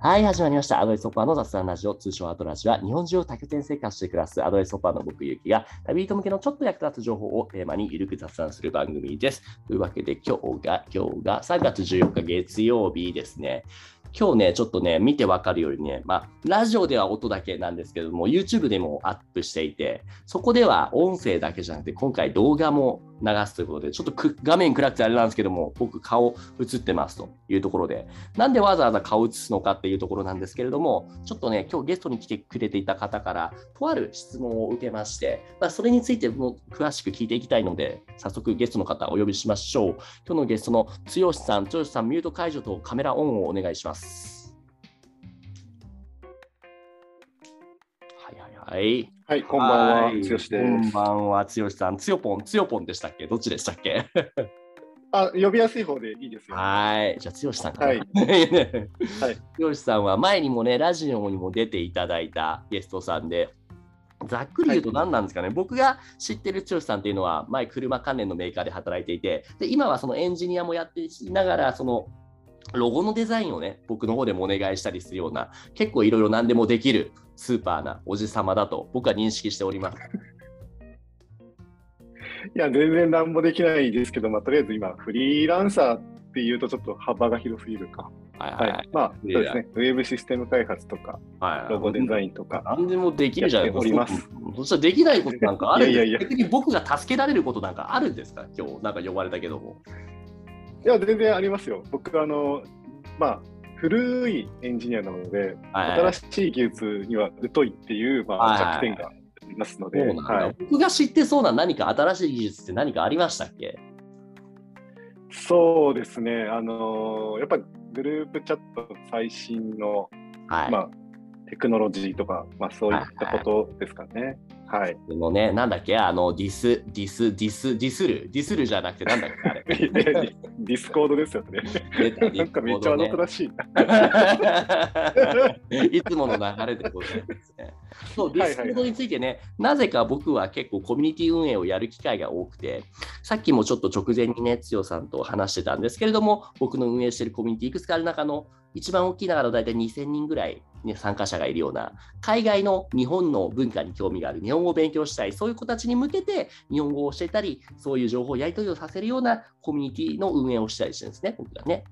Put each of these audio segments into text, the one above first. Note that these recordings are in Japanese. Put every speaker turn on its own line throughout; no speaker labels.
はい、始まりました。アドレスホッパーの雑談ラジオ、通称アドラジは、日本中を多拠点生活して暮らすアドレスホッパーの僕、ゆきが、旅人向けのちょっと役立つ情報をテーマにゆるく雑談する番組です。というわけで、今日が、今日が3月14日月曜日ですね。今日ね、ちょっとね、見てわかるようにね、まあ、ラジオでは音だけなんですけども、YouTube でもアップしていて、そこでは音声だけじゃなくて、今回動画も流すということで、ちょっと画面暗くてあれなんですけども、僕、顔映ってますというところで、なんでわざわざ顔映すのかっていうところなんですけれども、ちょっとね、今日ゲストに来てくれていた方から、とある質問を受けまして、まあ、それについても詳しく聞いていきたいので、早速ゲストの方お呼びしましょう。今日のゲストの剛さん、剛さん、ミュート解除とカメラオンをお願いします。はい。
はい、こんばんは、つよしです。こ
んばんは、つよしさん。つよぽん、つよぽんでしたっけ？どっちでしたっけ
あ、呼びやすい方でいいですよ。
はい。じゃあ、つよしさんから。はい。つよしさんは前にもね、ラジオにも出ていただいたゲストさんで、ざっくり言うと何なんですかね、はい、僕が知ってる剛さんっていうのは、前、車関連のメーカーで働いていて、で今はそのエンジニアもやっていながら、そのロゴのデザインをね、僕の方でもお願いしたりするような、結構いろいろ何でもできるスーパーなおじさまだと僕は認識しております。
いや、全然何もできないですけど、まあ、とりあえず今、フリーランサーっていうとちょっと幅が広すぎるか。はいはい、はい、まあ、そうですね。ウェブシステム開発とか、はい、ロゴデザインとか。
何でもできるじゃないですか。そしたらできないことなんかあるんですかいやいや逆に僕が助けられることなんかあるんですか今日、なんか呼ばれたけども。
いや、全然ありますよ。僕、あの、まあ、古いエンジニアなので、はい、新しい技術には疎いっていう、まあ、弱点がありますので、
はい、僕が知ってそうな何か新しい技術って何かありましたっけ？
そうですね、あのー、やっぱりグループチャット最新の、はい、まあ、テクノロジーとか、まあ、そういったことですかね。はい。
のね、なんだっけ、あの、ディス、ディス、ディス、ディスル、ディスルじゃなくて、なんだっけ、あれ。
Discord ですよね。なんかめっちゃあのらしい。
いつもの流れでございますね。そう、 Discord についてね、なぜか僕は結構コミュニティ運営をやる機会が多くて、さっきもちょっと直前にね、つよさんと話してたんですけれども、僕の運営しているコミュニティいくつかある中の一番大きいながら大体2000人ぐらい、ね、参加者がいるような、海外の日本の文化に興味がある、日本語を勉強したい、そういう子たちに向けて日本語を教えたり、そういう情報をやり取りをさせるようなコミュニティの運営をしたりしてるんですね、僕がね。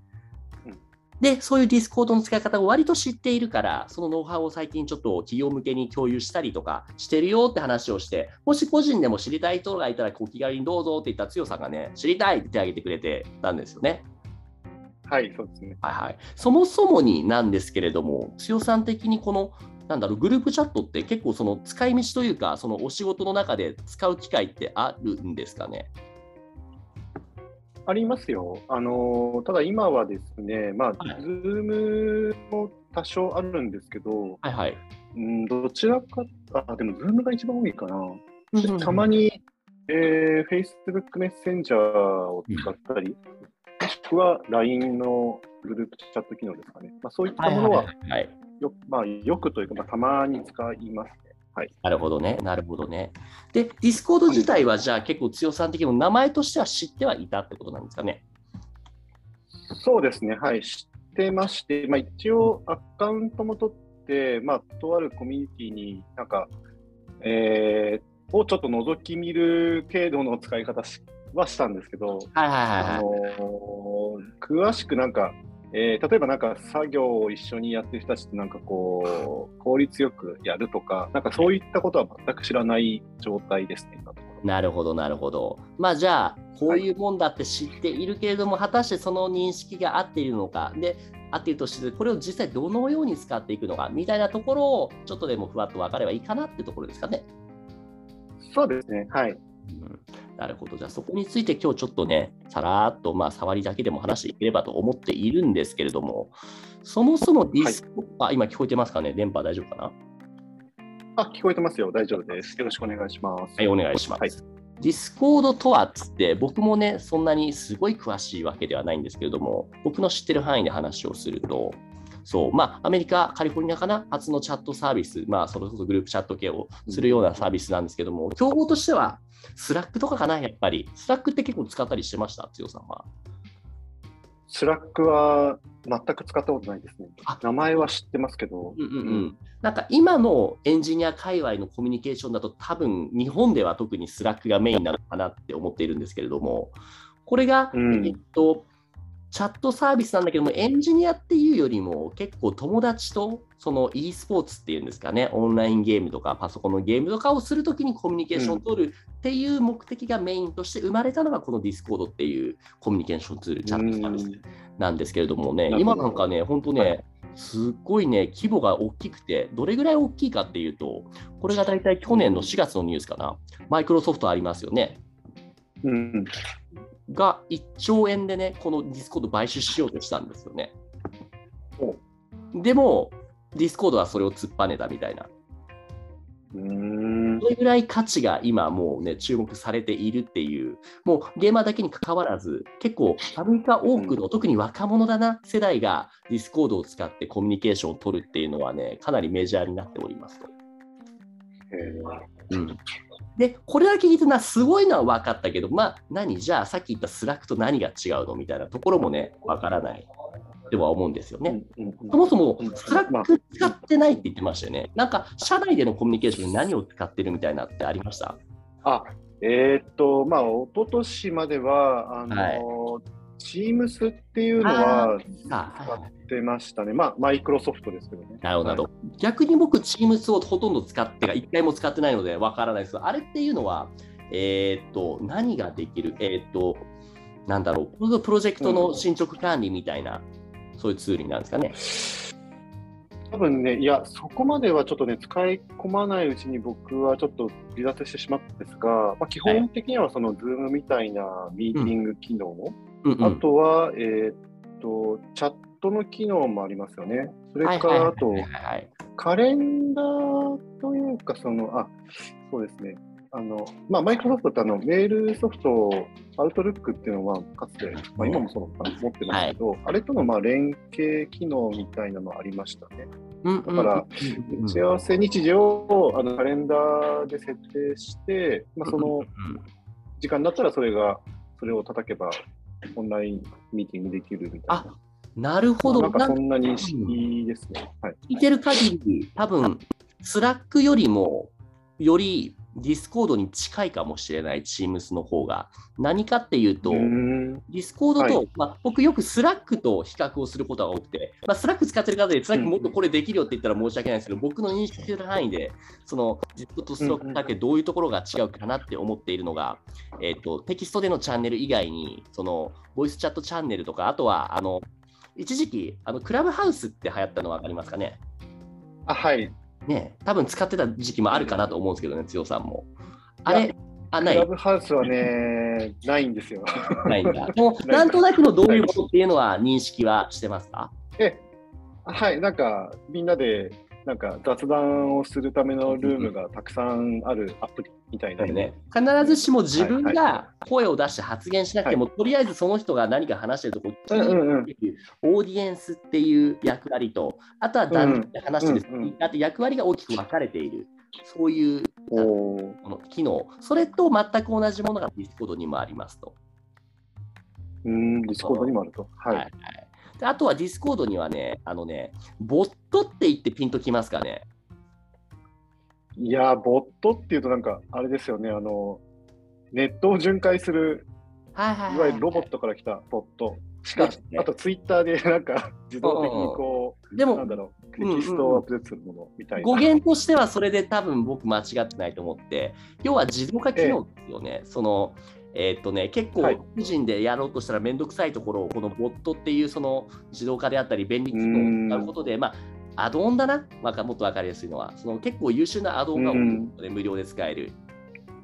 で、そういう Discord の使い方を割と知っているから、そのノウハウを最近ちょっと企業向けに共有したりとかしてるよって話をして、もし個人でも知りたい人がいたら、お気軽にどうぞって言ったつよさんがね、知りたいって手挙げてくれてたんですよね。
はい、そうですね。
はいはい。そもそもになんですけれども、つよさん的にこの、なんだろう、グループチャットって結構その使い道というか、そのお仕事の中で使う機会ってあるんですかね？
ありますよ。あのただ今はですね、まあ、はい、 Zoom も多少あるんですけど、
はいはい。
うん、どちらか、あ、でも Zoom が一番多いかな。たまに、えー、Facebook メッセンジャーを使ったり、もしくは LINE のグループチャット機能ですかね。まあ、そういったものは、よまあ、よくというか、まあ、たまに使いますね。はい、
なるほどね、なるほどね。で、 Discord 自体は、じゃあ結構つよさん的にも名前としては知ってはいたってことなんですかね？
そうですね、はい、知ってまして、まあ、一応アカウントも取って、まあ、とあるコミュニティになんか、えー、をちょっと覗き見る程度の使い方はしたんですけど、
はいはいはい、あの
ー、詳しくなんか、えー、例えばなんか作業を一緒にやってる人たちってなんかこう効率よくやるとか、なんかそういったことは全く知らない状態ですね、
なるほど、なるほど。まあじゃあ、こういうもんだって知っているけれども、はい、果たしてその認識が合っているのか、で、合っているとして、これを実際どのように使っていくのかみたいなところを、ちょっとでもふわっと分かればいいかなっていうところですかね。
そうですね、はい。うん
なるほど。じゃあそこについて今日ちょっとね、さらっとまあ触りだけでも話していければと思っているんですけれども、そもそもディスコ、はい、あ、今聞こえてますかね？電波大丈夫かな？
あ、聞こえてますよ。大丈夫です。よろしくお願いします。
はい、お願いします。はい、 Discord とはっつって、僕もね、そんなにすごい詳しいわけではないんですけれども、僕の知ってる範囲で話をすると、そう、まあ、アメリカ、カリフォルニアかな、発のチャットサービス、まあ、それこそグループチャット系をするようなサービスなんですけども、競合としては、 Slack とかかな、やっぱり。 Slack って結構使ったりしてました、つよさんは。
Slack は全く使ったことないですね。
あ。
名前は知ってますけど。
うんうん。うん、なんか今のエンジニア界隈のコミュニケーションだと多分日本では特に Slack がメインなのかなって思っているんですけれどもこれが、
うん。
えっと、チャットサービスなんだけどもエンジニアっていうよりも結構友達とその e スポーツっていうんですかねオンラインゲームとかパソコンのゲームとかをするときにコミュニケーションを取るっていう目的がメインとして生まれたのがこの Discord っていうコミュニケーションツールチャットサービスなんですけれどもね、今なんかね、本当ね、
はい。
すっごいね、規模が大きくて、どれぐらい大きいかっていうと、これが大体去年の4月のニュースかな、マイクロソフトありますよね、
うん。
が1兆円でね、この Discord 買収しようとしたんですよね。でも、 Discord はそれを突っぱねたみたいな。
うーん。
それぐらい価値が今もうね、注目されているっていう、もうゲーマーだけに関わらず、結構アメリカ多くの、特に若者だな世代が Discord を使ってコミュニケーションを取るっていうのはね、かなりメジャーになっておりますと。
えー
うん、で、これだけ聞いてな、すごいのは分かったけど、まあ、何？じゃあさっき言った Slack と何が違うのみたいなところもね、分からない。では思うんですよね。そもそも
うん。
Slack 使ってないって言ってましたよね。なんか、社内でのコミュニケーションで何を使ってるみたいなってありました？
あ、えーっと、まあ、一昨年までは、あの、
はい
Teams っていうのは
あはいはい
使ってましたね。まあ、マイクロソフトですけどね。
なるほどなるほど。逆に僕、Teams をほとんど使って、一回も使ってないのでわからないですあれっていうのは、えーっと、何ができる？えーっと、なんだろう、プロジェクトの進捗管理みたいな、そういうツールになるんですかね。
多分ね、いや、そこまではちょっとね、使い込まないうちに僕はちょっと離脱してしまったんですが、まあ、基本的にはその Zoom みたいなミーティング機能、
うんうん
あとは、えーっと、チャットの機能もありますよね。それから、
はいはいはい
あと
はい、はい
カレンダーというか、その、あ、そうですね。あの、まあ、マイクロソフトってあの、メールソフト、アウトルックっていうのは、かつて、まあ、今もそうかな持ってますけど、あれとのまあ連携機能みたいなのありましたね。
うんうん。
だから
うんうん。
打ち合わせ日時をあのカレンダーで設定して、まあ、その
うん。
時間になったらそれが、それを叩けば、オンラインミーティングできるみたいな。
なるほど。
なんかそんな認識ですね。はい。
聞いてる限り、多分 Slack よりも、より Discord に近いかもしれない Teams の方が。何かっていうと、 Discord と、
はい
まあ、僕よく Slack と比較をすることが多くて、まあ、 Slack 使ってる方で、 Slack もっとこれできるよって言ったら申し訳ないんですけど、僕の認識する範囲で、そのディスコードとスラックだけどういうところが違うかなって思っているのが、えっとテキストでのチャンネル以外に、そのボイスチャットチャンネルとか、あとはあの一時期あのクラブハウスって流行ったの分かりますかね？
あ、はい。
ね多分使ってた時期もあるかなと思うんですけどね、つよしさんも。あれあ、ない？
クラブハウスはね、ないんですよ。
ないんだ。もうなんとなくのどういうことっていうのは認識はしてますか？
え、はい、なんかみんなでなんか雑談をするためのルームがたくさんあるアプリみたいな
だよね、必ずしも自分が声を出して発言しなくても、とりあえずその人が何か話してるところを聞いて
うんうんうん。
っていうオーディエンスっていう役割と、あとは男女で話してる
うんうん
ーカーって役割が大きく分かれている、そういうこの機能、それと全く同じものがディスコードにもありますと。
うーん、ディスコードにもあると。はい。
はいであとはディスコードにはね、あのね、ボットって言ってピンときますかね。
いやー、ボットっていうとなんか、あれですよね、あの、ネットを巡回する、
はいはい
いわゆるロボットから来たボット。しか
ですね
あとツイッターで なんか自動的にこ
で
う、なん
も
だろう、テキストをアップデートするものみたいな。
語源としてはそれで多分僕間違ってないと思って、要は自動化機能ですよね。そのえーっとね、結構
はい。
個人でやろうとしたらめんどくさいところをこのボットっていうその自動化であったり便利機能を使うことで、まあ、アドオンだな、わかもっと分かりやすいのは、その結構優秀なアドオンが多いので無料で使える。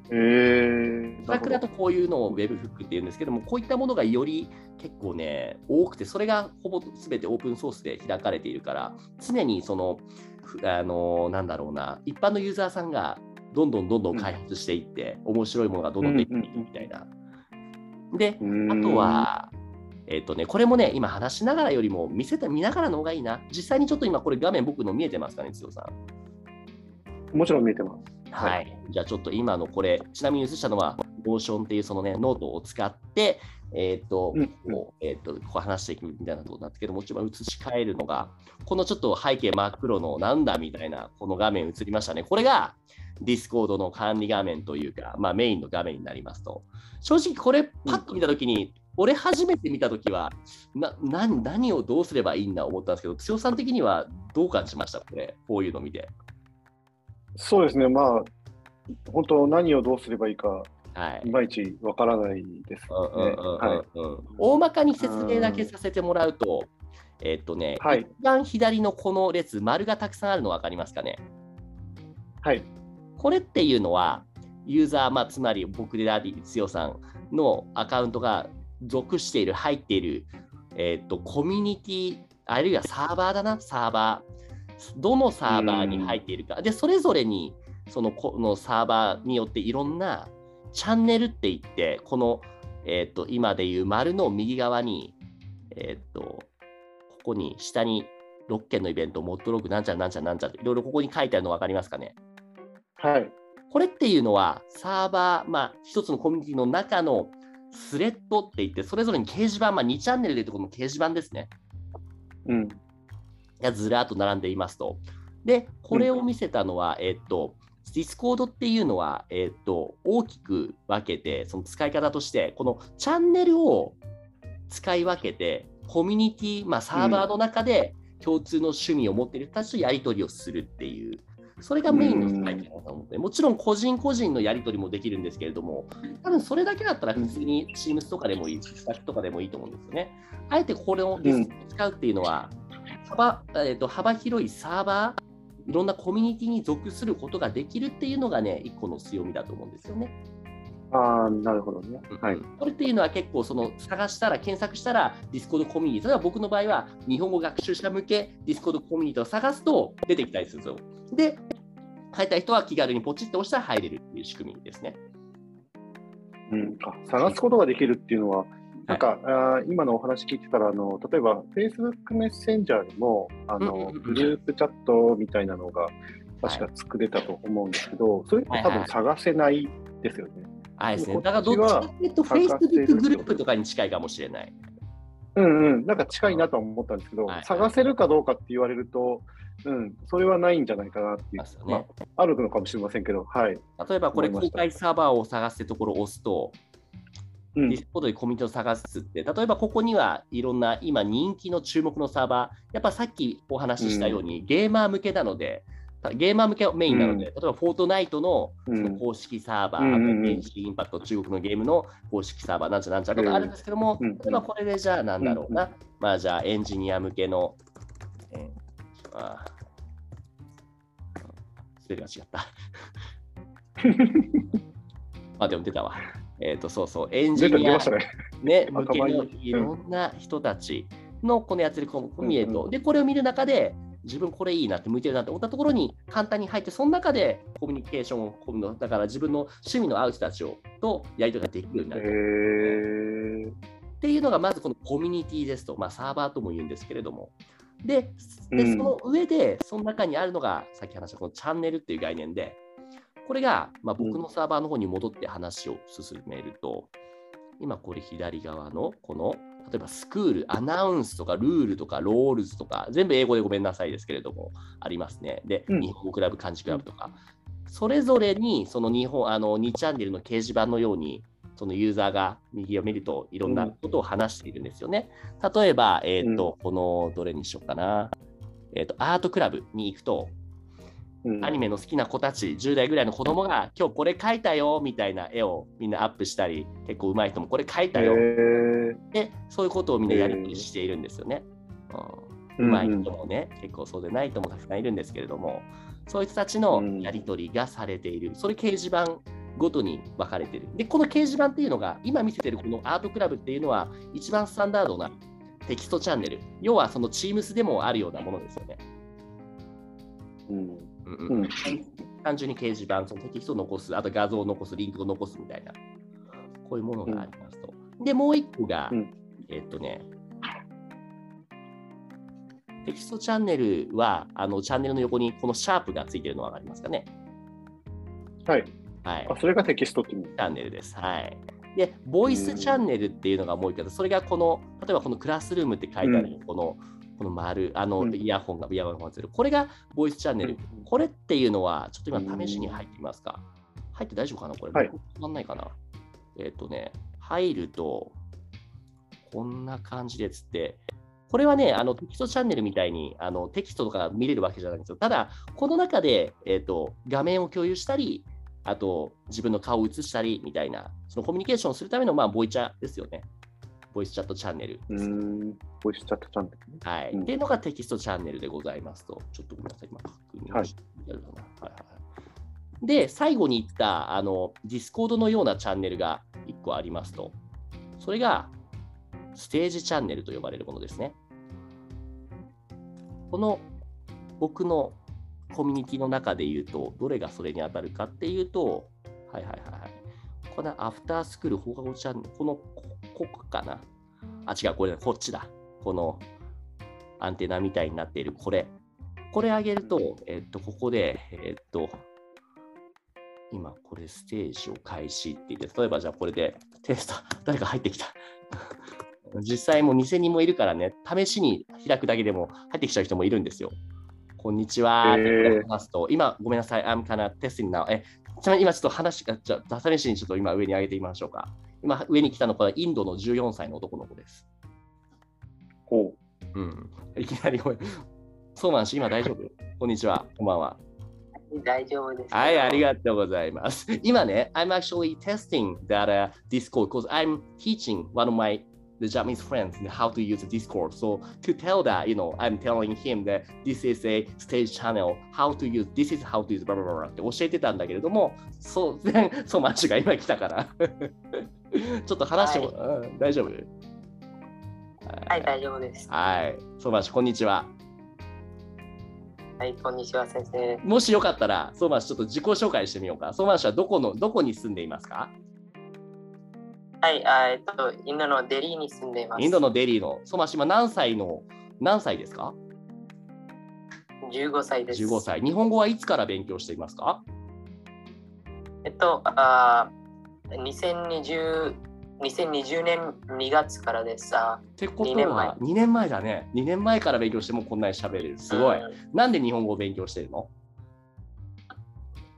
えー、
スラックだとこういうのを Webhook っていうんですけども、こういったものがより結構ね、多くて、それがほぼ全てオープンソースで開かれているから、常にその、ふあのなんだろうな、一般のユーザーさんがどんどんどんどん開発していって、面白いものがどんどんできていくみたいな。で、あとは、えっ、とね、これもね、今話しながらよりも見せて見ながらの方がいいな。実際にちょっと今これ画面僕の見えてますかね、強さん。
もちろん見えてます。
は
はい
い。じゃあちょっと今のこれ、ちなみに映したのは、モーションっていうそのね、ノートを使って、えっ、と、
う
えっ、と、こう話していくみたいなことになったけども、一番映し替えるのが、このちょっと背景真っ黒のなんだみたいな、この画面映りましたね。これが、ディスコードの管理画面というか、まあ、メインの画面になりますと。正直、これ、パッと見たときに、俺初めて見たときはな何、何をどうすればいいんだ思ったんですけど、つよしさん的にはどう感じました？これ、こういうの見て。
そうですね、まあ、本当、何をどうすればいいか、
はい。
いまいちわからないです
大まかに説明だけさせてもらうと、えっとね、
はい
一番左のこの列、丸がたくさんあるの分かりますかね？
はい。
これっていうのは、ユーザー、まあ、つまり僕であり、強さんのアカウントが属している、入っている、えっと、コミュニティ、あるいはサーバーだな、サーバー。どのサーバーに入っているか。で、それぞれに、そのこのサーバーによっていろんなチャンネルって言って、この、えっと今でいう丸の右側に、えっとここに下に6件のイベント、モッドログなんちゃらなんちゃらなんちゃらいろいろここに書いてあるの分かりますかね？
はい。
これっていうのは、サーバー、まあ、一つのコミュニティの中のスレッドって言って、それぞれに掲示板、まあ、2チャンネルでいうとこの掲示板ですね。
うん。
がずらっと並んでいますと。で、これを見せたのは、えっと、ディスコードっていうのは、えっと、大きく分けて、その使い方として、このチャンネルを使い分けて、コミュニティ、まあ、サーバーの中で共通の趣味を持っている人たちとやり取りをするっていう、それがメインの使い方だと思って、もちろん個人個人のやり取りもできるんですけれども、多分それだけだったら普通に Teams とかでもいい、Slack とかでもいいと思うんですよね。あえてこれを使うっていうのは、幅,、えー、と幅広いサーバー、いろんなコミュニティに属することができるっていうのがね、一個の強みだと思うんですよね。
ああ、なるほどね。はい。
これっていうのは結構その探したら、検索したら、ディスコードコミュニティ、例えば僕の場合は日本語学習者向けディスコードコミュニティを探すと出てきたりするんですよ。で、入った人は気軽にポチッと押したら入れるっていう仕組みですね。
うん、あ探すことができるっていうのは、なんか、あー今のお話聞いてたら、あの例えば Facebook メッセンジャーでもあの、グループチャットみたいなのが確か作れたと思うんですけど、それって多分探せないですよね。
あれですね。
こっちは
だからどっちかというと、Facebook グループとかに近いかもしれない。
うんうん、なんか近いなとは思ったんですけど、
はい。
探せるかどうかって言われると、うん、それはないんじゃないかなっていう。ま
ね。
あ、あるのかもしれませんけど、はい。
例えばこれ、公開サーバーを探すってところを押すと、
うん
ディスコードでコミュニティを探すって、例えばここにはいろんな今人気の注目のサーバー、やっぱさっきお話ししたように、ゲーマー向けなので、ゲーマー向けメインなので、
うん。
例えばフォートナイトのそ
うん。
の公式サーバー、
うん
インパクト、中国のゲームの公式サーバー、なんちゃらなんちゃらとかあるんですけども、
うん。
例えばこれでじゃあなんだろうな、
うん。
まあじゃあエンジニア向けの、えーあスペルが違った。あ、でも出たわ。えっ、と、そうそう、エンジニア
ね。
向けの
頭い
ろんな人たちのこのやってるコミュニティと、で、これを見る中で、自分これいいなって向いてるなって思ったところに簡単に入って、その中でコミュニケーションをの、だから自分の趣味の合う人たちをとやり取りができるようにな
へ
る。
ー
っていうのがまずこのコミュニティですと、まあ、サーバーとも言うんですけれども。で、で
うん
その上で、その中にあるのが、さっき話したこのチャンネルっていう概念で、これが、まあ、僕のサーバーの方に戻って話を進めると、今これ左側のこの、例えばスクール、アナウンスとかルールとか roles とか、全部英語でごめんなさいですけれども、ありますね。で、
うん
日本語クラブ、漢字クラブとか、それぞれにその日本、あの2チャンネルの掲示板のように、そのユーザーが右を見るといろんなことを話しているんですよね。例えば、えっ、と、このどれにしようかな。えっ、と、アートクラブに行くと、
うん
アニメの好きな子たち、10代ぐらいの子供が、今日これ描いたよみたいな絵をみんなアップしたり、結構上手い人もこれ描いた
へ
よ
ー。
で、そういうことをみんなやり取りしているんですよね。うん、上手い人もね、結構そうでない人もたくさんいるんですけれども、そういう人たちのやり取りがされている、それ掲示板ごとに分かれている。で、この掲示板っていうのが、今見せてるこのアートクラブっていうのは、一番スタンダードなテキストチャンネル、要はその Teams でもあるようなものですよね。
うん
うん単純に掲示板、そのテキストを残す、あと画像を残す、リンクを残すみたいな、こういうものがありますと。で、もう一個が、
うん
えっとね、テキストチャンネルは、あのチャンネルの横にこのシャープがついてるの分かりますかね？
はい。
はい。
あ、それがテキストって意味？
チャンネルです。はい。で、ボイスチャンネルっていうのがもう一個それがこの、例えばこのクラスルームって書いてある、この、この丸、あの、イヤホンが、イヤホンがつる。これがボイスチャンネル。これっていうのは、ちょっと今試しに入ってみますか？入って大丈夫かな？これ。はい。止まんないかな？えっ、ー、とね、入ると、こんな感じでつって、これはね、あのテキストチャンネルみたいにあのテキストとか見れるわけじゃないんですよ。ただ、この中で、えーと、画面を共有したり、あと自分の顔を映したりみたいな、そのコミュニケーションをするための、まあ、ボイチャですよね。ボイスチャットチャンネル。
うんボイスチャットチャンネル、
ね、はい、うん、っていうのがテキストチャンネルでございますと。ちょっとごめんなさい、今確認してやるかな。はい、はいはいで、最後に言ったあのディスコードのようなチャンネルが1個ありますと。それがステージチャンネルと呼ばれるものですね。この僕のコミュニティの中で言うと、どれがそれに当たるかっていうと、はいはいはいはい。このアフタースクール放課後チャンネル、この、ここかな。あ、違う、これ、こっちだ。このアンテナみたいになっているこれ。これ上げると、えっと、ここで、えっと、今、これステージを開始って言って、例えばじゃあこれでテスト、誰か入ってきた。実際も店にもいるからね、試しに開くだけでも入ってきちゃう人もいるんですよ。こんにちは。って話すと、今、ごめんなさい、I'm kind of testing now. え、ちなみに今ちょっと話が、じゃあ、試しにちょっと今上に上げてみましょうか。今、上に来たのはインドの14歳の男の子です。
ほ
う。うん。いきなりごめん。そうなんし、今大丈夫こんにちは。こんばんは。
大丈夫です。
はい、ありがとうございます。今ね、I'm actually testing that、uh, Discord because I'm teaching one of my the Japanese friends how to use Discord. So to tell that, you know, I'm telling him that this is a stage channel, how to use, this is how to use, blah, blah, blah って教えてたんだけれども、そう、そう、マッチが今来たから ちょっと話も、はい、うん、大丈夫？
はい、大丈夫です。
はい、そうまし、こんにちは。
はい、こんにちは、先生。
もしよかったら、そうまし、ちょっと自己紹介してみようか。そうましはどこの、どこに住んでいますか？
はい、えっと、インドのデリーに住んでいます。
インドのデリーの、ソマシマ何歳の、何歳ですか
?15 歳です。
15歳。日本語はいつから勉強していますか？
えっと、あ2020、2020年2月からです。あ
ってことは2年前だね。2年前から勉強してもこんなに喋れる。すごい、うん。なんで日本語を勉強してるの？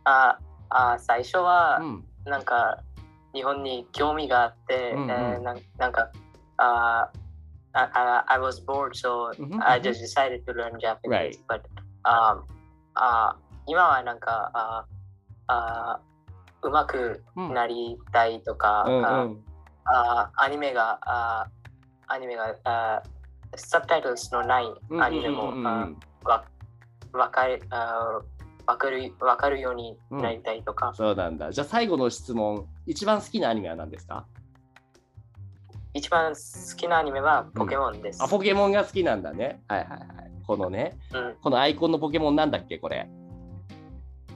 ああ最初は、うん、なんか日本に興味があって、うんうん、えー、ななんか、uh, I, I was bored, so I just decided to learn Japanese. Right. But um, uh, 今はなんか、uh, uh, うまくなりたいとか、うんうん、uh, アニメが、uh, アニメが、uh, サブタイトルのないアニメも、うんうんうん、わわかる、uh, 分かる分かるようになりたいとか、
うん、そうなんだ。じゃあ最後の質問、一番好きなアニメは何ですか？
一番好きなアニメはポケモンです。
うん、あ、ポケモンが好きなんだね。はいはいはい。このね、うん、このアイコンのポケモンなんだっけ、これ。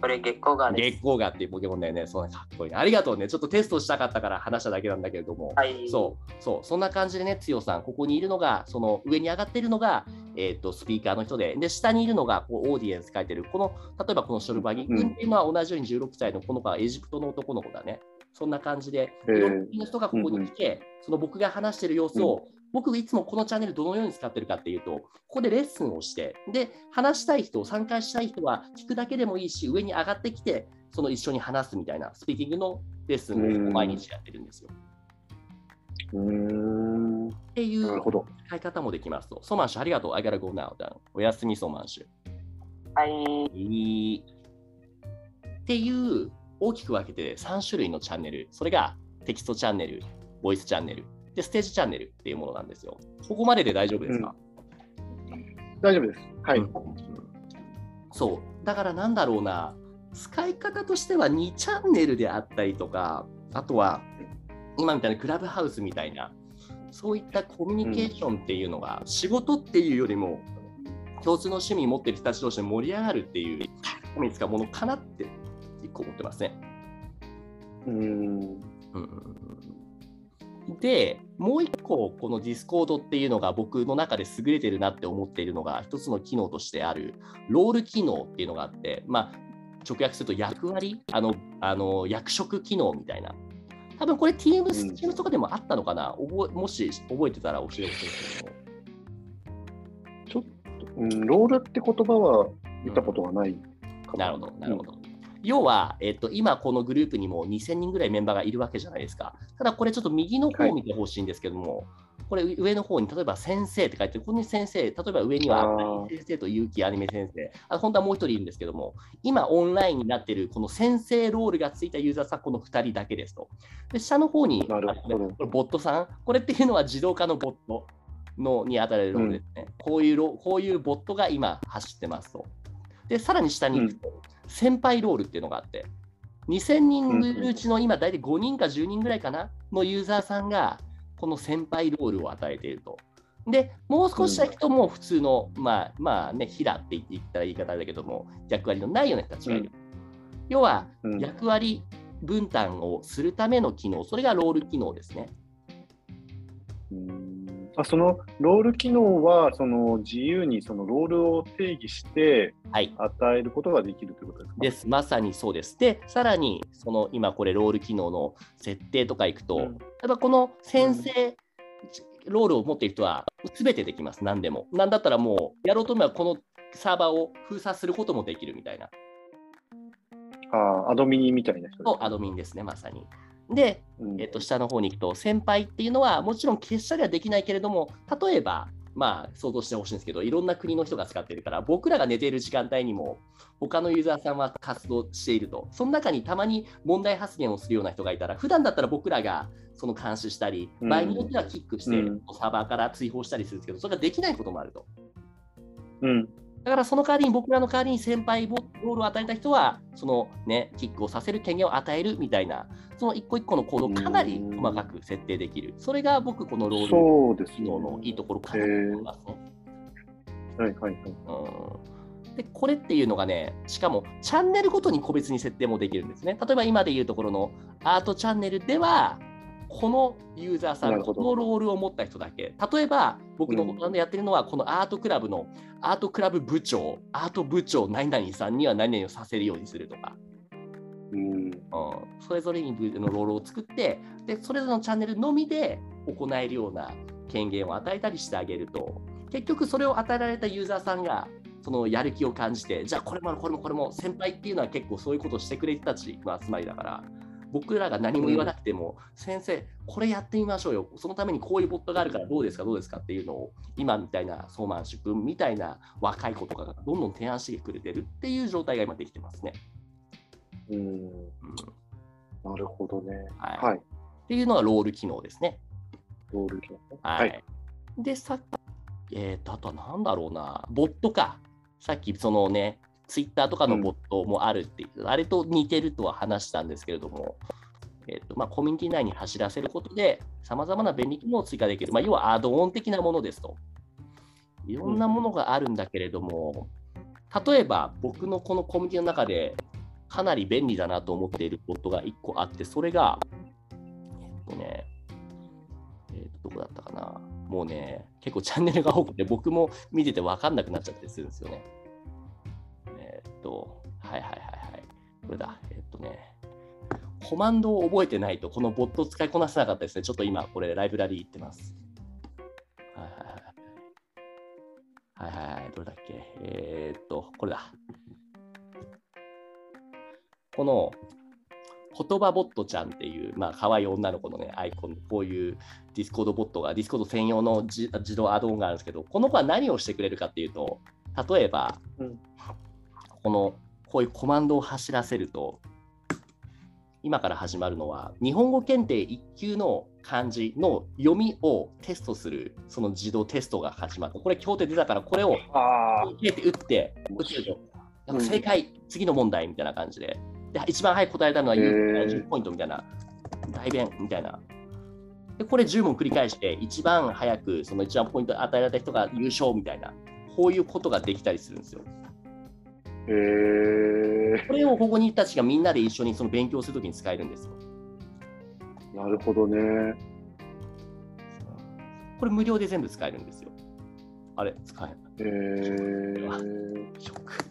これ月光ガ
月光ガっていうポケモンだよね。そうかっこいい、ありがとうね。ちょっとテストしたかったから話しただけなんだけれども。はい、そう、そう、そんな感じでね、つよさん、ここにいるのが、その上に上がっているのが、えーと、スピーカーの人で、で、下にいるのがこうオーディエンス書いてる、この、例えばこのショルバギ。君っていうのは同じように16歳のこの子はエジプトの男の子だね。そんな感じで、いろんな人がここに来て、その僕が話している様子を、僕いつもこのチャンネルどのように使ってるかっていうと、ここでレッスンをして、で、話したい人、参加したい人は聞くだけでもいいし、上に上がってきて、その一緒に話すみたいなスピーキングのレッスンを毎日やってるんですよ。
うん
っていう使い方もできますと。ソマンシュ、ありがとう。I gotta go now. おやすみ、ソマンシュ。
はい。
っていう大きく分けて3種類のチャンネル。それがテキストチャンネル、ボイスチャンネル、で、ステージチャンネルっていうものなんですよ。ここまでで大丈夫ですか、
うん、大丈夫です。はい、うん、
そう。だからなんだろうな、使い方としては2チャンネルであったりとか、あとは今みたいなクラブハウスみたいな、そういったコミュニケーションっていうのが、仕事っていうよりも、共通の趣味を持っている人たち同士で盛り上がるっていう、見つかものかなって一個思ってますね。
うん。
で、もう一個、このディスコードっていうのが僕の中で優れてるなって思っているのが、一つの機能としてある、ロール機能っていうのがあって、まあ、直訳すると役割あのあの役職機能みたいな多分これ Teams、Teams とかでもあったのかな？覚もし覚えてたら教えてほしいんですけど。
ちょっと、うん、ロールって言葉は見たことがない、
うん、なるほど、なるほど。要は、えっと、今このグループにも2000人ぐらいメンバーがいるわけじゃないですか。ただこれちょっと右の方を見てほしいんですけども、はいこれ上の方に例えば先生って書いてここに先生、例えば上には先生と結城アニメ先生、あ本当はもう一人いるんですけども、今オンラインになっているこの先生ロールがついたユーザーさん、この2人だけですと。で、下の方に、これボットさん、これっていうのは自動化のボットのに当たるロールですね、うん、こういうロ。こういうボットが今走ってますと。で、さらに下に行くと、先輩ロールっていうのがあって、2000人いるうちの今、大体5人か10人ぐらいかなのユーザーさんが、この先輩ロールを与えていると。で、もう少し先とも普通の、まあ、まあね、平って言ったら言い方だけども、役割のないような人たちがいる。要は、役割分担をするための機能、それがロール機能ですね。
あそのロール機能はその自由にそのロールを定義して与えることができるということですか、
はい、ですまさにそうです。で、さらにその今これロール機能の設定とかいくと、うん、やっぱこの先生、うん、ロールを持っている人は全てできます、何でも。なんだったらもうやろうと思えばこのサーバーを封鎖することもできるみたいな。
ああ、アドミニみたいな
人、ね、アドミンですね、まさに。で、えっと、下の方に行くと、先輩っていうのは、もちろん決したりはできないけれども、例えば、まあ、想像してほしいんですけど、いろんな国の人が使ってるから、僕らが寝ている時間帯にも、他のユーザーさんは活動していると、その中にたまに問題発言をするような人がいたら、普段だったら僕らがその監視したり、場合によってはキックして、サーバーから追放したりするんですけど、それができないこともあると。
うん、
だからその代わりに僕らの代わりに先輩ボールを与えた人は、そのね、キックをさせる権限を与えるみたいな、その一個一個のコードをかなり細かく設定できる。それが僕、このロール機能のいいところかなと思いますね。
はいはいはい。うん
でこれっていうのがね、しかもチャンネルごとに個別に設定もできるんですね。例えば今でいうところのアートチャンネルでは、このユーザーさん、このロールを持った人だけ。例えば、僕のことでやってるのは、このアートクラブのアートクラブ部長、アート部長何々さんには何々をさせるようにするとか。
うん、うん、
それぞれにのロールを作ってで、それぞれのチャンネルのみで行えるような権限を与えたりしてあげると、結局それを与えられたユーザーさんが、そのやる気を感じて、じゃあこれもこれもこれも先輩っていうのは結構そういうことをしてくれる人たちの集まりだから、僕らが何も言わなくても、先生、これやってみましょうよ、そのためにこういうボットがあるからどうですか、どうですか？っていうのを、今みたいなソーマンシュ君みたいな若い子とかがどんどん提案してくれてるっていう状態が今できてますね。
うん、うん、なるほどね。
はい、はい。っていうのがロール機能ですね。
ロール機能。
はい。はい、で、さっき、えー、と、あとは何だろうな、ボットか。さっきそのね、ツイッターとかのボットもあるっていう、うん、あれと似てるとは話したんですけれども、えーとまあ、コミュニティ内に走らせることで、さまざまな便利機能を追加できる、まあ、要はアドオン的なものですと。いろんなものがあるんだけれども、例えば僕のこのコミュニティの中でかなり便利だなと思っているボットが1個あって、それが、えっとね、えっと、どこだったかな。もうね、結構チャンネルが多くて、僕も見てて分かんなくなっちゃったりするんですよね。と、はいはいはいはい。これだ。えっとね、コマンドを覚えてないと、このボットを使いこなせなかったですね。ちょっと今、これ、ライブラリー行ってます。はいはいはい。はいはいはい。どれだっけ？えー、っと、これだ。この、言葉ボットちゃんっていう、まあ、可愛い女の子のね、アイコン、こういうディスコードボットが、ディスコード専用の自動アドオンがあるんですけど、この子は何をしてくれるかっていうと、例えば、うん、このこういうコマンドを走らせると、今から始まるのは、日本語検定1級の漢字の読みをテストする、その自動テストが始まる。これ、協定出たから、これを打って、打って、ると、正解、うん、次の問題みたいな感じで、で一番早く答えたのは10ポイントみたいな、代弁みたいな。で、これ10問繰り返して、一番早くその一番ポイント与えられた人が優勝みたいな、こういうことができたりするんですよ。
へ
これを保護人たちがみんなで一緒にその勉強するときに使えるんですよ。
なるほどね。
これ無料で全部使えるんですよ。あれ、使えない。
えー、
ショック。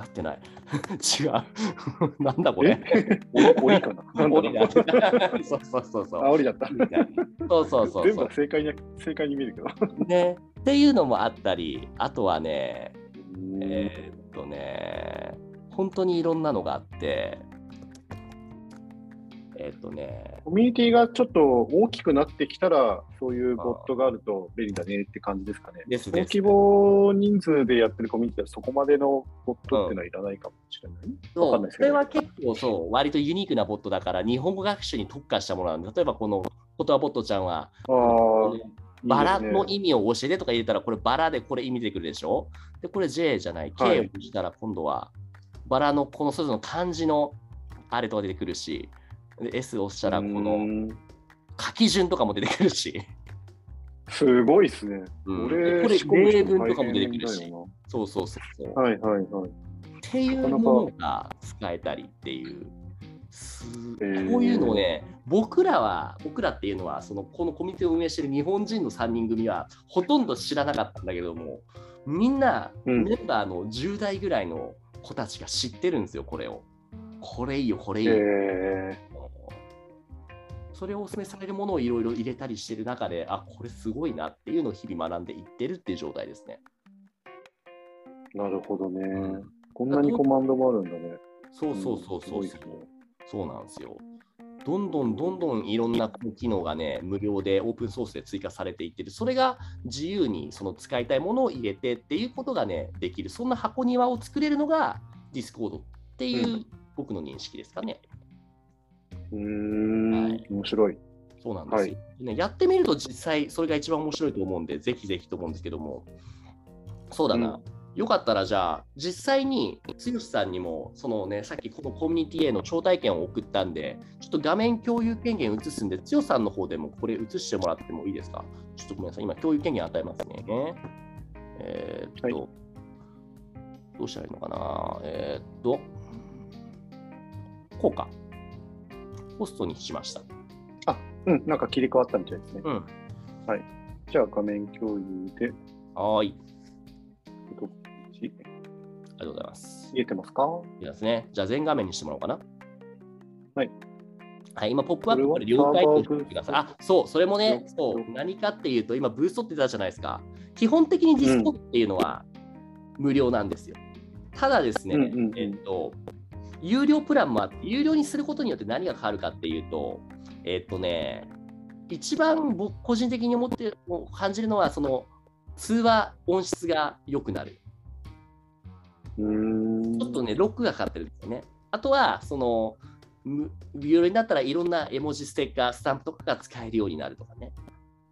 あやってない。違う。なんだこれ。
檻か な。檻だ。
そうそうそうそう。
あ、檻だった。
そうそうそう
全部正解に正解に見るけど。
ね。っていうのもあったり、あとはね、えー、っとね、本当にいろんなのがあって、えっ、とね。
コミュニティがちょっと大きくなってきたら、そういうボットがあると便利だねって感じですかね。
です
ね。規模人数でやってるコミュニティはそこまでのボットっていうのはいらないかもしれない？うん、
そう、それは結構そう、割とユニークなボットだから、日本語学習に特化したものなんで、例えばこの言葉ボットちゃんは、バラの意味を教えてとか入れたら、これバラでこれ意味でくるでしょ？で、これ J じゃない、K をしたら今度は、バラのこのそれぞれの漢字のあれとか出てくるし、で S を押したらこの書き順とかも出てくるし。
すごいっすね。
うん、これ例文とかも出てくるし。そうそうそうそう。
はいはいはい。っ
ていうものが使えたりっていう。こういうのをね、僕らは、僕らっていうのは、そのこのコミュニティを運営している日本人の3人組はほとんど知らなかったんだけども、みんなメンバーの10代ぐらいの子たちが知ってるんですよ、これを。これいいよ、これいいよ。それをお勧めされるものをいろいろ入れたりしてる中で、あ、これすごいなっていうのを日々学んでいってるっていう状態ですね。
なるほどね。うん、こんなにコマンドもあるんだね。
そうそうそうそうそう。うん、そうなんですよ。どんどんどんどんいろんな機能がね、無料でオープンソースで追加されていってる。それが自由にその使いたいものを入れてっていうことがね、できる。そんな箱庭を作れるのが Discord っていう僕の認識ですかね。
うん、はい、面白い。
そうなんです、はい、ね。やってみると実際それが一番面白いと思うんで、ぜひぜひと思うんですけども、そうだな。うん。よかったらじゃあ実際に剛さんにもそのねさっきこのコミュニティへの招待券を送ったんでちょっと画面共有権限移すんで剛さんの方でもこれ移してもらってもいいですか？ちょっとごめんなさい。今共有権限与えますね。えー、っと、はい、どうしたらいいのかな？えー、っとこうかポストにしました。
あ、うん、なんか切り替わったみたいですね。うん。はい。じゃあ画面共有で。
はい。
あり
がとうございます。
見えてますか？
いいですね。じゃあ全画面にしてもらおうかな。
はい。
はい、今、ポップアップこれ了解って言ってください。あ、そう、それもね、そう、何かっていうと、今、ブーストって言ったじゃないですか。基本的にディスコっていうのは無料なんですよ。うん、ただですね、うんうんうん、えっと、有料プランもあって、有料にすることによって何が変わるかっていうと、えっ、とね、一番僕個人的に思って感じるのは、その通話音質が良くなる。ちょっとね、ロックがかかってるんですよね。あとは、その、有料になったらいろんな絵文字ステッカー、スタンプとかが使えるようになるとかね。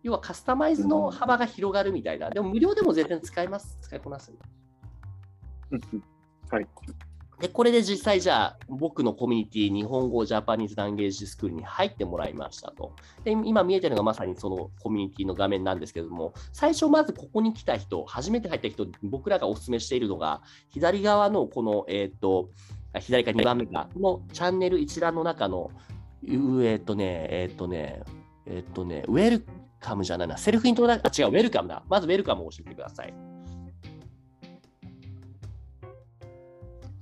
要はカスタマイズの幅が広がるみたいな。でも無料でも全然使えます。使いこなす。
はい。
で、これで実際じゃあ、僕のコミュニティ、日本語ジャパニーズランゲージスクールに入ってもらいましたと。で、今見えてるのがまさにそのコミュニティの画面なんですけれども、最初まずここに来た人、初めて入った人、僕らがお勧めしているのが、左側のこの、えっ、ー、と、左か2番目か、このチャンネル一覧の中の、えっ、とね、えっ、とね、えっ、とね、ウェルカムじゃないな、セルフイントロダクション、あ、違う、ウェルカムだ。まずウェルカムを教えてください。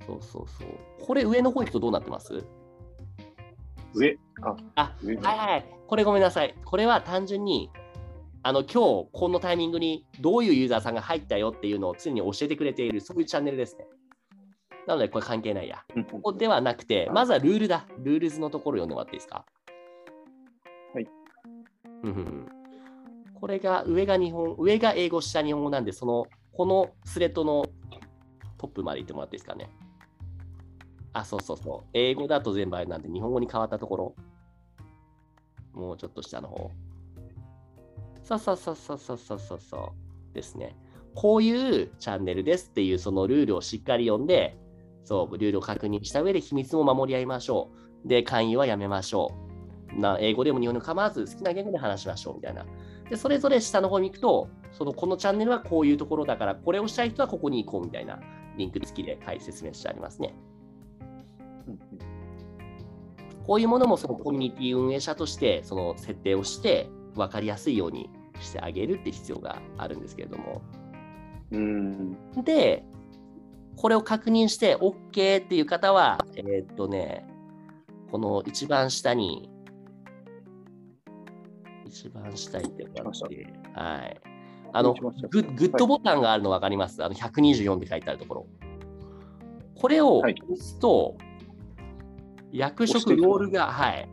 そうそうそう。これ上の方行くとどうなってます？
上
ああ、はいはい。これごめんなさい。これは単純に、あの今日このタイミングにどういうユーザーさんが入ったよっていうのを常に教えてくれている、そういうチャンネルですね。なのでこれ関係ないや。ここではなくて、まずはルールだ。 rules のところ読んでもらっていいですか？
はい。
これが上が日本、上が英語、下日本語なんで、その、このスレッドのトップまで行ってもらっていいですかね？あ、そうそうそう。英語だと全部あれなんで、日本語に変わったところ。もうちょっと下の方。そうそうそうそうそうそうそうそうですね。こういうチャンネルですっていうそのルールをしっかり読んで、そう、ルールを確認した上で秘密も守り合いましょう。で、勧誘はやめましょう。な英語でも日本語でも構わず好きな言語で話しましょうみたいな。で、それぞれ下の方に行くと、そのこのチャンネルはこういうところだから、これをしたい人はここに行こうみたいなリンク付きで説明してありますね。こういうものもそのコミュニティ運営者としてその設定をして分かりやすいようにしてあげるって必要があるんですけれども。
うん
で、これを確認して OK っていう方は、えー、っとね、この一番下に、一番下にってもらって、はい。あのグ、グッドボタンがあるの分かります、あの124って書いてあるところ。これを押すと、はい、役職ロールが、はい、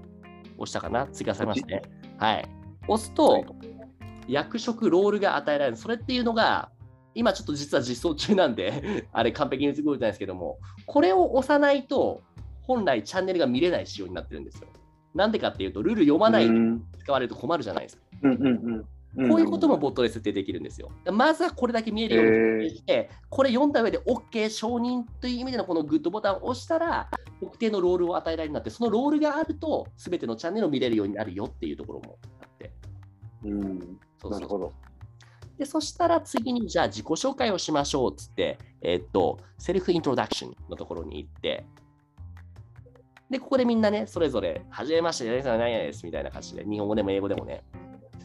押したかな？追加されますね。はい。押すと、はい、役職ロールが与えられる。それっていうのが、今ちょっと実は実装中なんで あれ完璧に動いてないですけども、これを押さないと、本来チャンネルが見れない仕様になってるんですよ。なんでかっていうと、ルール読まないで使われると困るじゃないですか。
うんうんうん
こういうこともボットで設定できるんですよ。まずはこれだけ見えるようにして、これ読んだ上で OK、承認という意味でのこのグッドボタンを押したら、特定のロールを与えられるようになって、そのロールがあると、すべてのチャンネルを見れるようになるよっていうところもあって。
うん、なるほど。
で、そしたら次に、じゃあ自己紹介をしましょうっつって、えー、っと、セルフイントロダクションのところに行って、で、ここでみんなね、それぞれ、はじめまして、ですみたいな感じで、日本語でも英語でもね、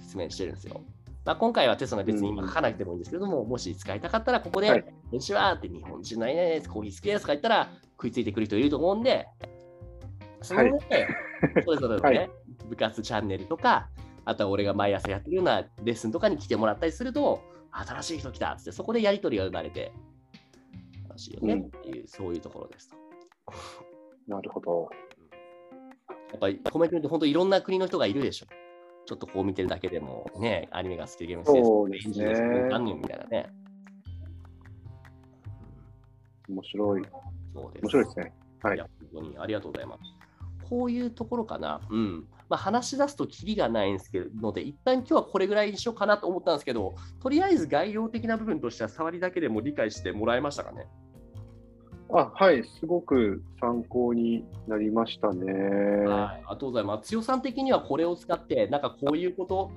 説明してるんですよ。まあ、今回はテストが別に今書かなくてもいいんですけども、うん、もし使いたかったら、ここで、はい、こんにちはって日本人の何々です、コーヒー好きですとか言ったら、食いついてくる人いると思うんで、その上で、それぞれのね、はい、部活チャンネルとか、あとは俺が毎朝やってるようなレッスンとかに来てもらったりすると、新しい人来たっつって、そこでやり取りが生まれて、楽しいよねっていう、うん、そういうところですと。
なるほど。
やっぱりコメントに本当いろんな国の人がいるでしょ。ちょっとこう見てるだけでもね、アニメが好きでゲーム好き
そうですね。
何人みたいなね。
面白い。そうです。面白いですね。はい。い
本当にありがとうございます。こういうところかな。うん。まあ、話し出すときりがないんですけどので、一旦今日はこれぐらいにしようかなと思ったんですけど、とりあえず概要的な部分としては、触りだけでも理解してもらえましたかね？
あはい、すごく参考になりましたね。はい、
ありがとうございます。強さん的にはこれを使って、なんかこういうこと、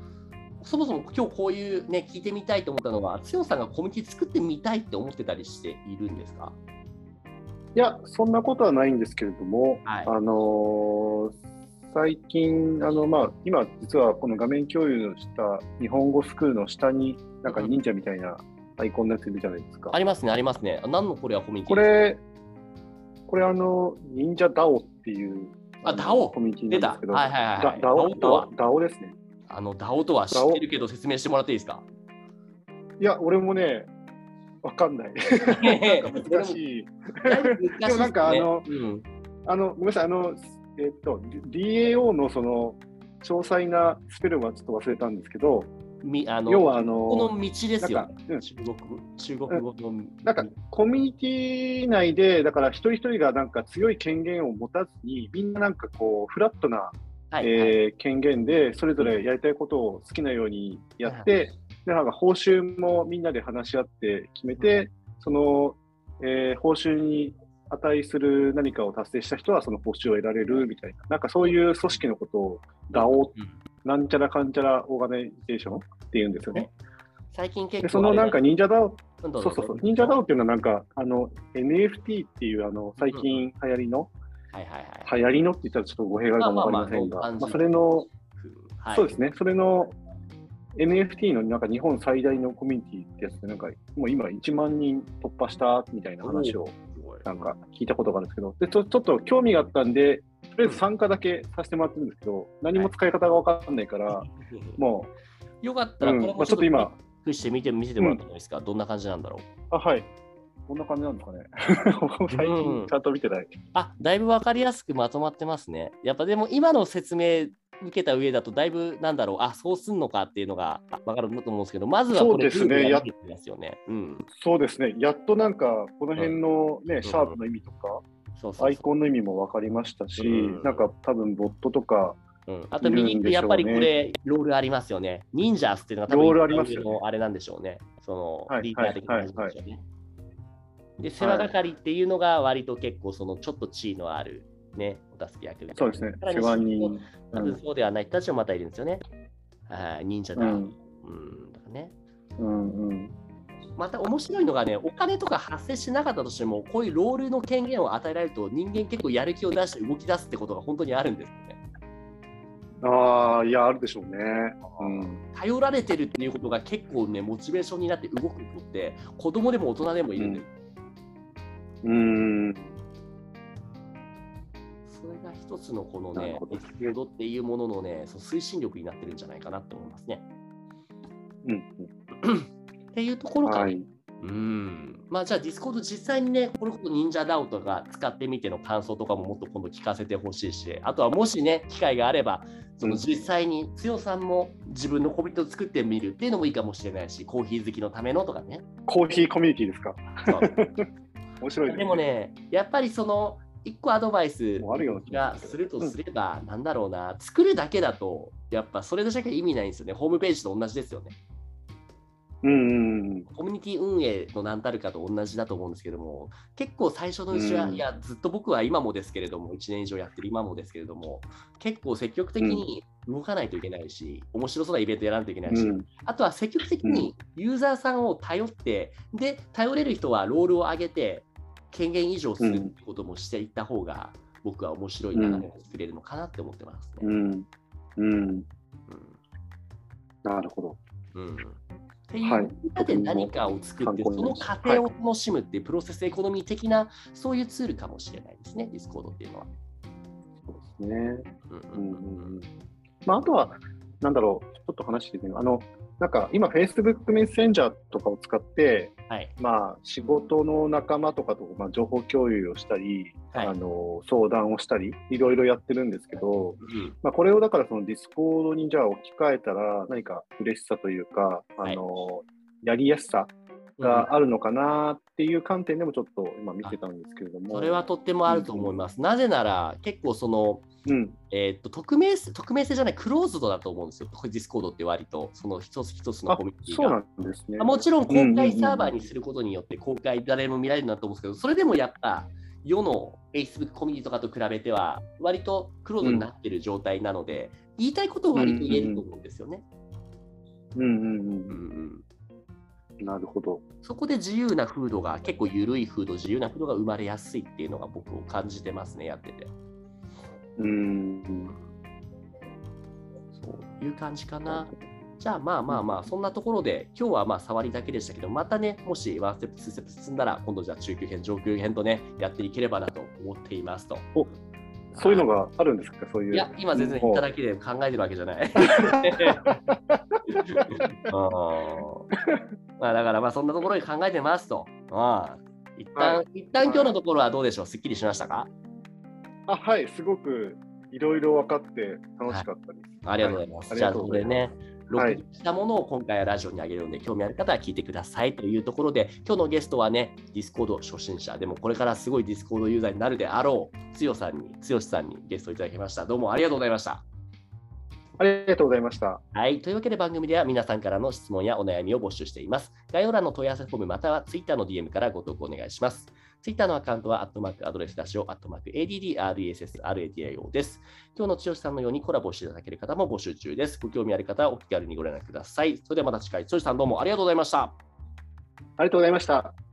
そもそも今日こういうね、聞いてみたいと思ったのは、強さんがコミュニティ作ってみたいって思ってたりしているんですか？
いや、そんなことはないんですけれども、はい、あのー、最近、あのまあ、今、実はこの画面共有の下、日本語スクールの下に、なんか忍者みたいなアイコンのやついるじゃないですか。
ありますね、ありますね。何のこれはコミュニ
ティこれ、これあの、忍者ダオっていう、
あ、ダオ？
コミュニティなんですけど、
はいはいはい、
ダオ？とは？ダオですね。
あの、ダオとは知ってるけど説明してもらっていいですか？
いや、俺もね、わかんない。難しい。でもなんかあの、うん、あの、ごめんなさい、あの、えっと、DAO のその、詳細なスペルはちょっと忘れたんですけど、
みあの
要はあの
この道ですよ、ね、中国中国語の、
なんかコミュニティ内で、だから一人一人がなんか強い権限を持たずに、みんななんかこう、フラットな、はい、えー、権限で、それぞれやりたいことを好きなようにやって、はい、でなんか報酬もみんなで話し合って決めて、その、えー、報酬に値する何かを達成した人はその報酬を得られるみたいな、なんかそういう組織のことを DAO なんちゃらかんちゃらオーガナイゼーションっていうんですよね。
最近結構
そのなんか忍者ダオ、そうそうそう、忍者ダオっていうのはなんかあの NFT っていうあの最近流行りの、はいはいはい、流行りのって言ったらちょっと語弊があるかもわかりませんが、まあそれの、はい、そうですね、それの NFT のなんか日本最大のコミュニティってやつで、なんかもう今1万人突破したみたいな話をなんか聞いたことがあるんですけど、でちょちょっと興味があったんで、とりあえず参加だけさせてもらってるんですけど、何も使い方が分かんないから、も
う。よかったら、これもちょっと今、して見て見せてもらってもいいですか、うん、どんな感じなんだろう？
あ、はい。こんな感じなんですかね。最近ちゃんと見てない。うん、
あ、だいぶ分かりやすくまとまってますね。やっぱでも今の説明受けた上だとだいぶなんだろう、あそうすんのかっていうのが分かると思うんですけど、まずはこれ
ですね、
や
すよね、うん。そうですね、やっとなんかこの辺のね、うん、シャープの意味とか、アイコンの意味も分かりましたし、うん、なんか多分ボットとか、
うん、あと右ってやっぱりこれ、ロールありますよね。忍者っていうのが多分ロールありますよ、ね、あれなんでしょうね。その、リーダー的な感じでしょうね。で、世話係っていうのが割と結構そのちょっと地位のあるね、お助け役
そうですね。世話人。
多分そうではない人たちもまたいるんですよね。はい、忍者だ。うん、うん、だね。
うんうん。
また面白いのがね、お金とか発生しなかったとしても、こういうロールの権限を与えられると、人間結構やる気を出して動き出すってことが本当にあるんですよね。
ああ、いや、あるでしょうね、
うん。頼られてるっていうことが結構ね、モチベーションになって動く人って、子供でも大人でもいるんです。
うん
それが一つのこのね、エスピードっていうもののね、その推進力になってるんじゃないかなって思いますね。
うん、
っていうところから、はい、うんまあ、じゃあ、ディスコード実際にね、これこそ Ninja DAO とか使ってみての感想とかももっと今度聞かせてほしいし、あとはもしね、機会があれば、その実際につよさんも自分のコミュニティを作ってみるっていうのもいいかもしれないし、コーヒー好きのためのとかね。
コーヒーコミュニティですか？面白い
で、ね、でもね、やっぱりその、一個アドバイスがするとすれば、なんだろうな、作るだけだと、やっぱそれだけ意味ないんですよね。ホームページと同じですよね。
うん
コミュニティ運営の何たるかと同じだと思うんですけども、結構最初のうちは、いや、ずっと僕は今もですけれども、1年以上やってる今もですけれども、結構積極的に動かないといけないし、面白そうなイベントやらないといけないし、うん、あとは積極的にユーザーさんを頼って、で、頼れる人はロールを上げて、権限移譲するってこともしていった方が、僕は面白い流れを作れるのかなって思ってますね。
うん。うん。うん、なるほど。
うんっていうみんなで何かを作って、その過程を楽しむっていうプロセスエコノミー的な、そういうツールかもしれないですね、ディスコードっていうのは。
そうですね。うんまあ、あとは、なんだろう、ちょっと話してみるあの、なんか今、Facebook メッセンジャーとかを使って、はい、まあ、仕事の仲間とかと、まあ、情報共有をしたり、はい、あの相談をしたり、いろいろやってるんですけど、うん、まあ、これをだからそのディスコードにじゃあ置き換えたら、何か嬉しさというか、あの、はい、やりやすさがあるのかなっていう観点でもちょっと今見てたんですけれども。
それはとってもあると思います。うん、なぜなら結構その、うん、えー、っと匿名匿名性じゃないクローズドだと思うんですよ。ディスコードって割とその一つ一つのコミュニティが。そうなんですね。もちろん公開サーバーにすることによって公開誰も見られるなと思うんですけど、それでもやっぱ世の Facebook コミュニティとかと比べては割とクローズになってる状態なので、うん、言いたいことを割と言えると思うんですよね。
うんうんうん。うんうんなるほど。
そこで自由な風土が、結構緩い風土、自由な風土が生まれやすいっていうのが僕を感じてますね、やってて。
うん。
そういう感じかな。じゃあまあまあまあ、そんなところで、今日はまあ触りだけでしたけど、またね、もしワンステップ、ツーステップ進んだら、今度じゃあ中級編、上級編とね、やっていければなと思っていますと。
おそういうのがあるんですか、そういう。
いや、今全然言っただけで考えてるわけじゃない。まあだからまあそんなところに考えてますと。あ一旦、はい、一旦今日のところはどうでしょう、すっきりしましたか？
あはい、すごくいろいろ分かって楽しかったです。
はい、ありがとうございます。はい、じゃあ、それね、録音したものを今回はラジオにあげるので、興味ある方は聞いてくださいというところで、今日のゲストはね、ディスコード初心者、でもこれからすごいディスコードユーザーになるであろう、つよさんに、つよしさんにゲストいただきました。どうもありがとうございました。
ありがとうございました。
はい。というわけで番組では皆さんからの質問やお悩みを募集しています。概要欄の問い合わせフォームまたは Twitter の DM からご投稿お願いします。Twitter のアカウントは、アットマークアドレス出しを、アットマーク ADDRESSRADIO です。今日の剛さんのようにコラボしていただける方も募集中です。ご興味ある方はお気軽にご連絡ください。それではまた次回、剛さんどうもありがとうございました。あ
りがとうございました。